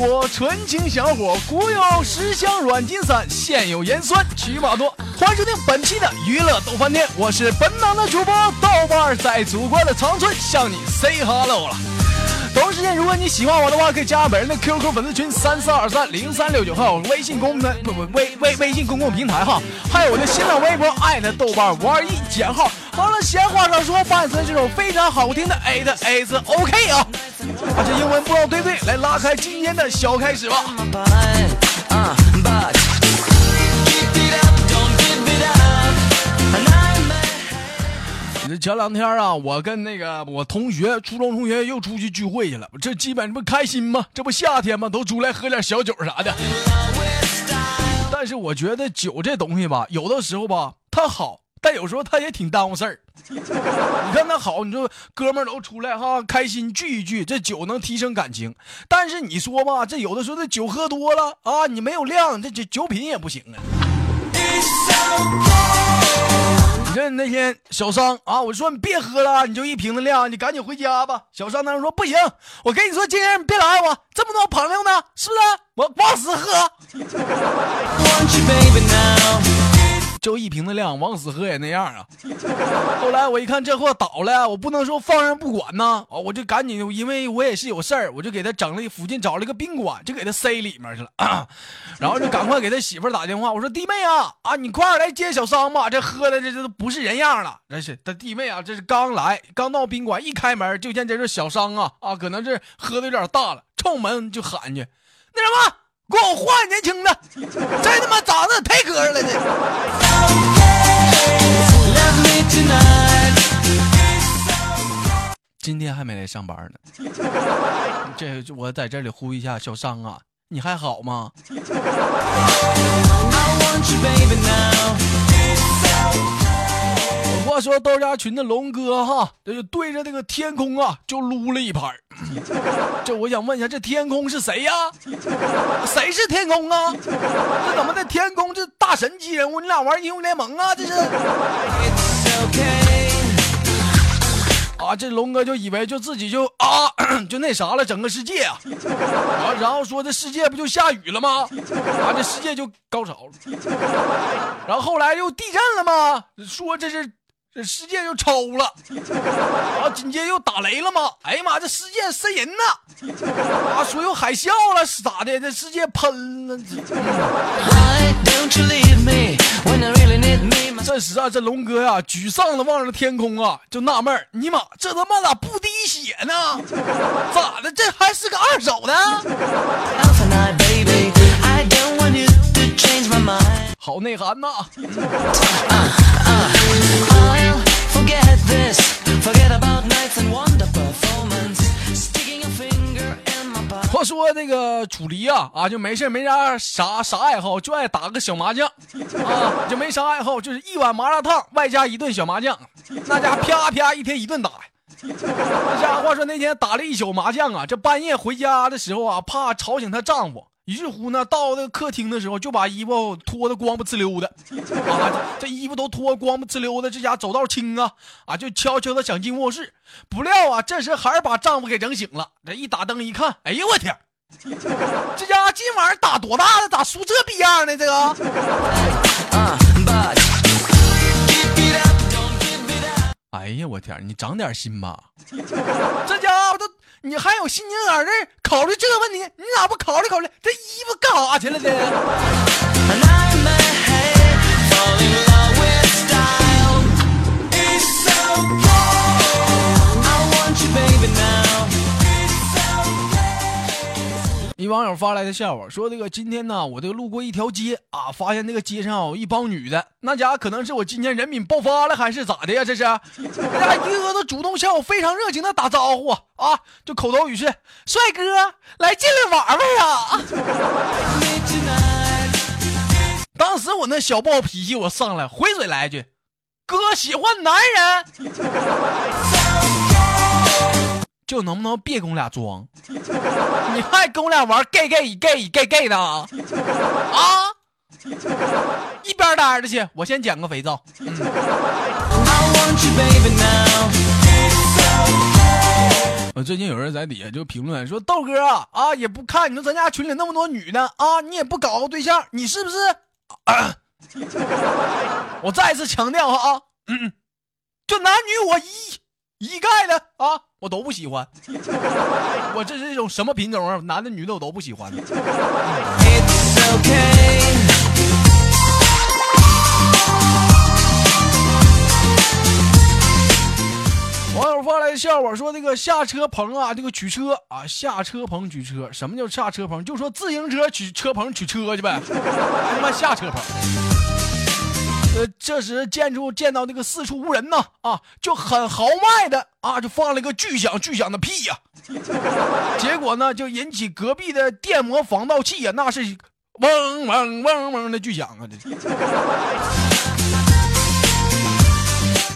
我，纯情小伙，古有十香软金散，现有盐酸曲马多。欢迎收听本期的娱乐逗翻天，我是本档的主播豆瓣，在祖国的长春向你 say hello 了。同时间，如果你喜欢我的话，可以加本人的 QQ 粉丝群三四二三零三六九号，微信公的不不微微微信公共平台哈，还有我的新浪微博艾特豆瓣五二一减号。好了，闲话少说，伴随这首非常好听的 A 的 A 字 OK 啊，把这英文不知道对不对，来拉开今天的小开始吧。你这前两天啊，我跟那个我同学，初中同学又出去聚会去了。这基本不开心吗？这不夏天吗？都出来喝点小酒啥的。但是我觉得酒这东西吧，有的时候吧，它好，但有时候他也挺耽误事儿。你看他好，你说哥们儿都出来哈，开心聚一聚，这酒能提升感情。但是你说吧，这有的时候这酒喝多了啊，你没有量，这酒酒品也不行啊。你看那天小商啊，我说你别喝了，你就一瓶子量，你赶紧回家吧。小商当时说不行，我跟你说，今天你别来我这么多朋友呢，是不是？我往死喝，就一瓶的量，往死喝也那样啊。后来我一看这货倒了，我不能说放任不管呐，啊，我就赶紧，因为我也是有事儿，我就给他整了附近找了一个宾馆，就给他塞里面去了，然后就赶快给他媳妇打电话，我说弟妹啊，啊你快来接小商吧，这喝的这这都不是人样了，这是他弟妹啊，这是刚来刚到宾馆，一开门就见这是小商啊啊，可能是喝的有点大了，冲门就喊去，那什么。给我换年轻的，这他妈咋的太磕碜了这。今天还没来上班呢，这我在这里呼吁一下小商啊，你还好吗？话说豆家群的龙哥哈，这就对着那个天空啊，就撸了一拍。这我想问一下，这天空是谁呀？谁是天空啊？这怎么在天空这大神级人物？你俩玩英雄联盟啊？这是？啊，这龙哥就以为就自己就啊 就那啥了，整个世界啊，啊，然后说这世界不就下雨了吗？啊，这世界就高潮了。然后后来又地震了吗？说这是。这世界就抽了，啊，紧接着又打雷了吗？哎呀妈，这世界瘆人呐！啊，说有海啸了，是咋的？这世界喷了。这时啊，这龙哥呀，沮丧的望着天空啊，就纳闷儿：尼玛，这他妈咋不滴血呢？咋的？这还是个二手的？内涵呐！话说那个楚离啊啊，就没事没啥啥啥爱好，就爱打个小麻将啊，就没啥爱好，就是一碗麻辣烫外加一顿小麻将，那家啪啪一天一顿打那。家伙说那天打了一宿麻将啊，这半夜回家的时候啊，怕吵醒她丈夫。于是乎呢，到那个客厅的时候，就把衣服脱的光不呲溜的，啊，这衣服都脱光不呲溜的，这家走道轻啊，啊，就悄悄的想进卧室，不料啊，这时还是把丈夫给整醒了。这一打灯一看，哎呦我天，这家今晚上打多大的，咋输这逼样呢？这个。哎呀，我天！你长点心吧，这家伙都，你还有心情在这考虑这个问题？你咋不考虑考虑这衣服干啥去了呢？网友发来的笑话说：“这个今天呢，我这个路过一条街啊，发现那个街上有一帮女的，那家可能是我今天人品爆发了，还是咋的呀？这是，那家一个个都主动向我非常热情的打招呼啊，就口头语是：帅哥，来进来玩玩呀！当时我那小暴脾气我上来，回嘴来一句：哥喜欢男人。”就能不能别跟我俩装？你还跟我俩玩 gay gay gay gay gay 的啊？一边待着去，我先捡个肥皂。嗯、我最近有人在底下就评论说：“豆哥啊，啊也不看你说咱家群里那么多女的啊，你也不搞个对象，你是不是？”啊、我再次强调哈啊，嗯，就男女我一。一概的啊，我都不喜欢。我这是一种什么品种啊？男的女的我都不喜欢。网友发来笑话说：“这个下车棚啊，这个取车啊，下车棚取车。什么叫下车棚？就说自行车取车棚取车去呗。他妈下车棚。”呃，这时建筑见到那个四处无人呢，啊，就很豪迈的啊，就放了一个巨响巨响的屁呀，结果呢，就引起隔壁的电摩防盗器呀，那是嗡嗡嗡嗡的巨响啊，这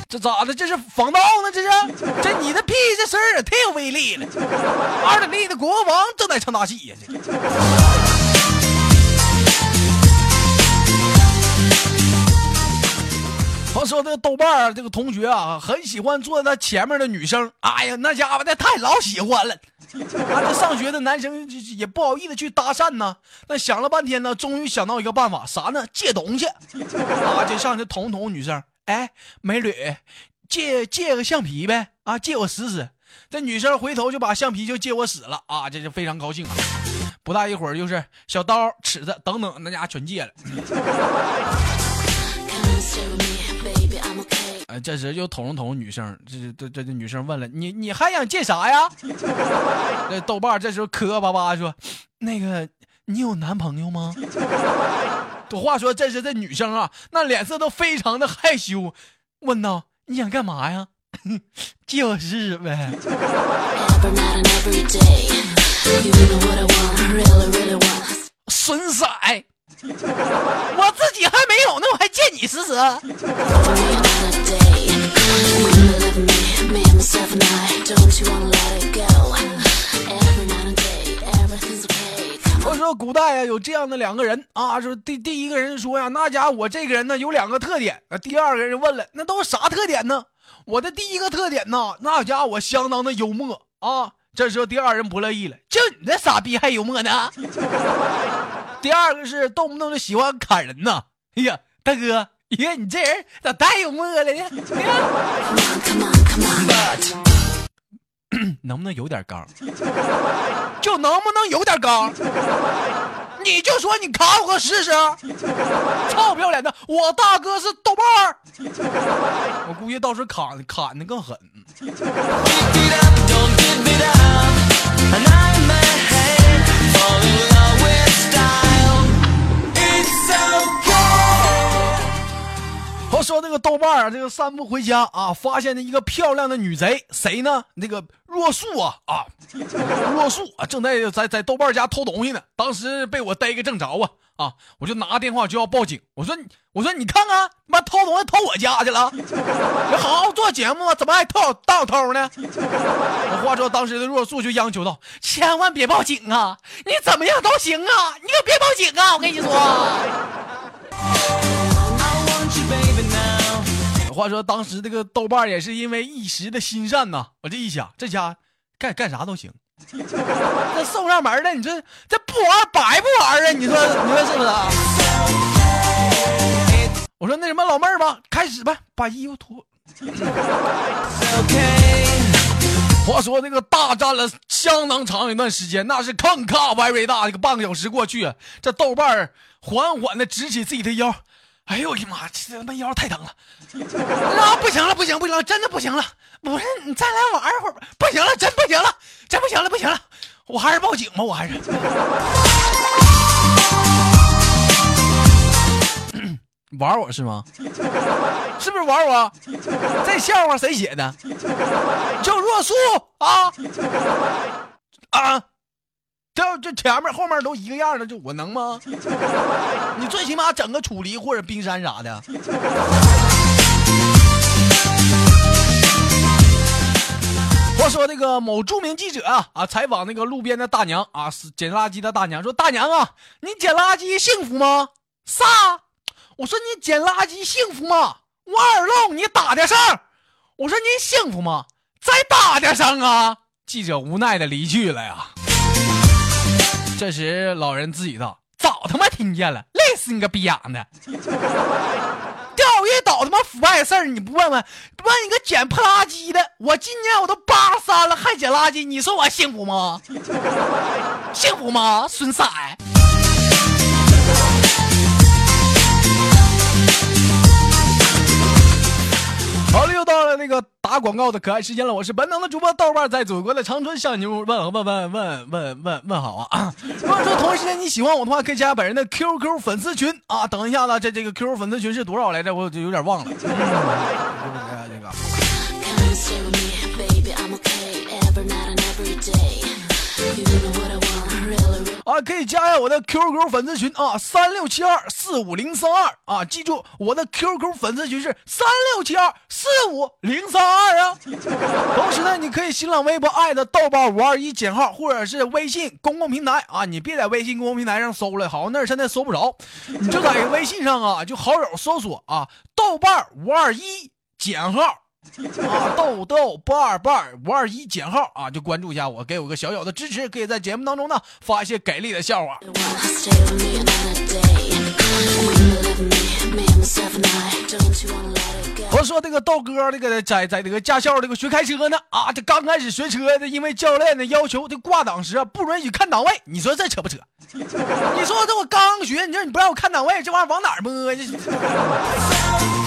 这咋的？这是防盗呢？这是这你的屁这声也忒有威力了，二等力的国王正在唱大戏呀，这。说：“这个豆瓣儿这个同学啊，很喜欢坐在他前面的女生。哎呀，那家伙那太老喜欢了。啊，这上学的男生也不好意思去搭讪呢。那想了半天呢，终于想到一个办法，啥呢？借东西。啊，就上去捅捅女生。哎，美女，借借个橡皮呗。啊，借我使使。这女生回头就把橡皮就借我使了。啊，这就非常高兴啊。不大一会儿，就是小刀、尺子等等，那家全借了。”这时又捅了捅女生，这这这这女生问了你，你还想借啥呀？这豆瓣这时候磕磕巴巴说，那个你有男朋友吗？话说这时这女生啊，那脸色都非常的害羞，问道你想干嘛呀？借我试试呗。损色。我自己还没有呢，我还借你试试。我说古代呀，有这样的两个人啊，说第第一个人说呀，那家我这个人呢有两个特点。第二个人问了，那都是啥特点呢？我的第一个特点呢，那家我相当的幽默啊。这时候第二人不乐意了，就你这傻逼还幽默呢？第二个是动不动就喜欢砍人呐！哎呀，大哥，呀，你这人咋太幽默了呢？能不能有点刚？就能不能有点刚？你就说你砍我个试试！臭不要脸的，我大哥是豆瓣儿，我估计到时候砍砍的更狠。我说那个豆瓣啊，这个散步回家啊，发现了一个漂亮的女贼，谁呢？那个若素啊啊，若素啊，正在在在豆瓣家偷东西呢。当时被我逮个正着啊啊！我就拿电话就要报警。我说我说你看看，妈偷东西偷我家去了！你好好做节目，怎么还偷当偷呢？我话说，当时的若素就央求道：“千万别报警啊！你怎么样都行啊，你可别报警啊！我跟你说。”话说当时这个豆瓣也是因为一时的心善呐，我这一想，这家干干啥都行，这送上门了，你说这不玩白不玩啊？你说你说是不是？我说那什么老妹儿吧，开始吧，把衣服脱。话说这个大战了相当长一段时间，那是坑卡 very 大，这个半个小时过去，这豆瓣缓缓的直起自己的腰。哎呦我的妈，这他妈腰太疼了！啊，不行了，不行，不行了，真的不行了！不是你再来玩一会儿，不行了，真不行了，真不行了，不行了，我还是报警吧，我还是。玩我是吗？是不是玩我？这笑话谁写的？叫若素啊 啊！这这前面后面都一个样的，就我能吗？你最起码整个楚离或者冰山啥的。话说那个某著名记者啊啊，采访那个路边的大娘啊，捡垃圾的大娘说：“大娘啊，你捡垃圾幸福吗？”啥？我说你捡垃圾幸福吗？我耳聋，你打点声。我说你幸福吗？再打点声啊！记者无奈的离去了呀。这时老人自己道：“早他妈听见了，累死你个逼养的！钓鱼岛他妈腐败事儿你不问问？问你个捡破垃圾的，我今年我都八十三了还捡垃圾，你说我幸福吗？幸福吗？孙色。这个打广告的可爱时间了，我是本档的主播豆瓣，在祖国的长春向你问问问问问问问问好啊！如果说同时间你喜欢我的话，可以加本人的 QQ 粉丝群啊！等一下子这这个 QQ 粉丝群是多少来着？我就有点忘了。这个。啊，可以加一下我的 QQ 粉丝群啊，三六七二四五零三二啊，记住我的 QQ 粉丝群是三六七二四五零三二啊。同时呢，你可以新浪微博艾特豆瓣五二一减号，或者是微信公共平台啊，你别在微信公共平台上搜了，好那现在搜不着，你就在微信上啊，就好友搜索啊，豆瓣五二一减号。啊，豆豆八二半五二一减号啊，就关注一下我，给我个小小的支持，可以在节目当中呢发一些给力的笑话。我说这个豆哥，这个在在这个驾校这个学开车呢啊，这刚开始学车的，因为教练的要求，这挂档时啊不允许看档位，你说这扯不扯？你说这我刚学，你说你不让我看档位，这玩意儿往哪摸去？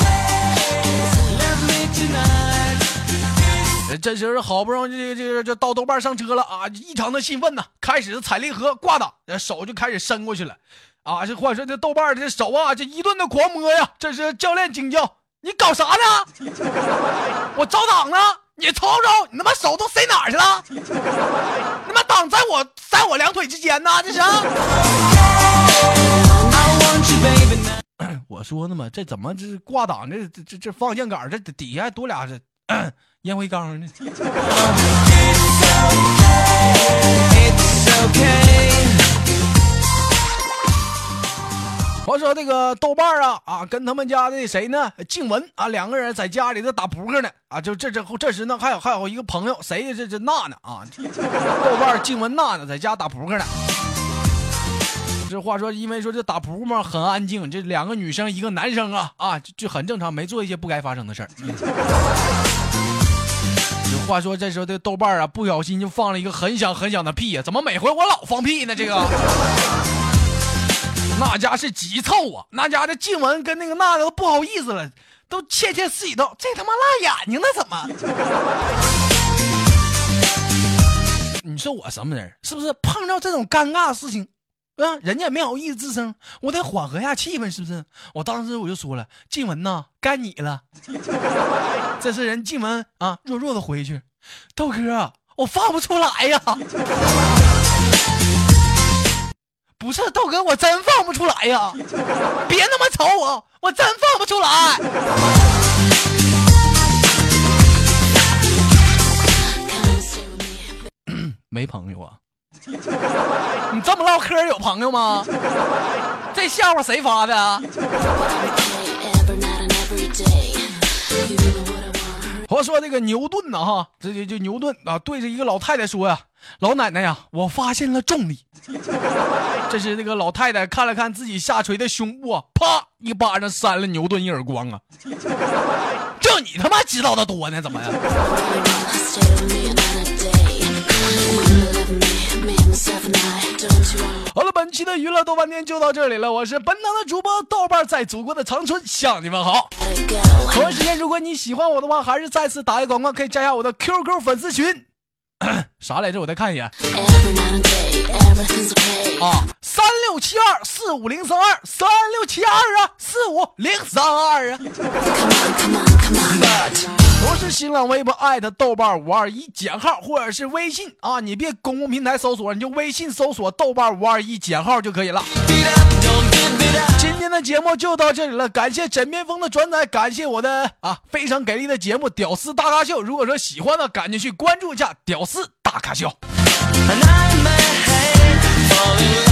这时候好不容易这这这到豆瓣上车了啊，异常的兴奋呐，开始踩离合挂档，手就开始伸过去了，啊，这或者说这豆瓣这手啊，这一顿的狂摸呀。这是教练惊叫：“你搞啥呢？我找档呢！你瞅瞅，你他妈手都塞哪去了？他妈档在我在我两腿之间呢，这是。”我说呢嘛，这怎么这挂档这这这方向杆这底下还多俩这。烟灰缸呢？我说这个豆瓣啊啊，跟他们家的谁呢？静文啊，两个人在家里头打扑克呢啊！就这这这时呢，还有还有一个朋友，谁？这这娜娜啊，豆瓣静文娜娜在家打扑克呢。这话说，因为说这打扑克嘛很安静，这两个女生一个男生啊啊就很正常，没做一些不该发生的事儿。这话说，这时候这豆瓣啊不小心就放了一个很响很响的屁呀！怎么每回我老放屁呢？这个 那家是急凑啊！那家的静雯跟那个娜娜都不好意思了，都窃窃私语道：“这他妈辣眼睛呢，怎么？” 你说我什么人？是不是碰到这种尴尬的事情？嗯，人家也没好意思吱声，我得缓和一下气氛，是不是？我当时我就说了：“静雯呐，该你了。”这是人静雯啊，弱弱的回去：“豆哥，我放不出来呀。”不是豆哥，我真放不出来呀！别那么瞅我，我真放不出来。没朋友啊。你这么唠嗑有朋友吗？这笑话谁发的？啊我说这个牛顿呢？哈，这就就牛顿啊，对着一个老太太说呀：“老奶奶呀，我发现了重力。”这是那个老太太看了看自己下垂的胸部，啪一巴掌扇了牛顿一耳光啊！这就你他妈知道的多呢？怎么呀？好了，本期的娱乐豆瓣天就到这里了。我是本档的主播豆瓣，在祖国的长春向你们好。同时间，如果你喜欢我的话，还是再次打个广告，可以加下我的 QQ 粉丝群。啥来着？我再看一眼。啊，三六七二四五零三二，三六七二啊，四五零三二啊。新浪微博艾特豆瓣五二一减号，或者是微信啊，你别公共平台搜索，你就微信搜索豆瓣五二一减号就可以了。今天的节目就到这里了，感谢枕边风的转载，感谢我的啊非常给力的节目《屌丝大咖秀》。如果说喜欢的，赶紧去关注一下《屌丝大咖秀》。falling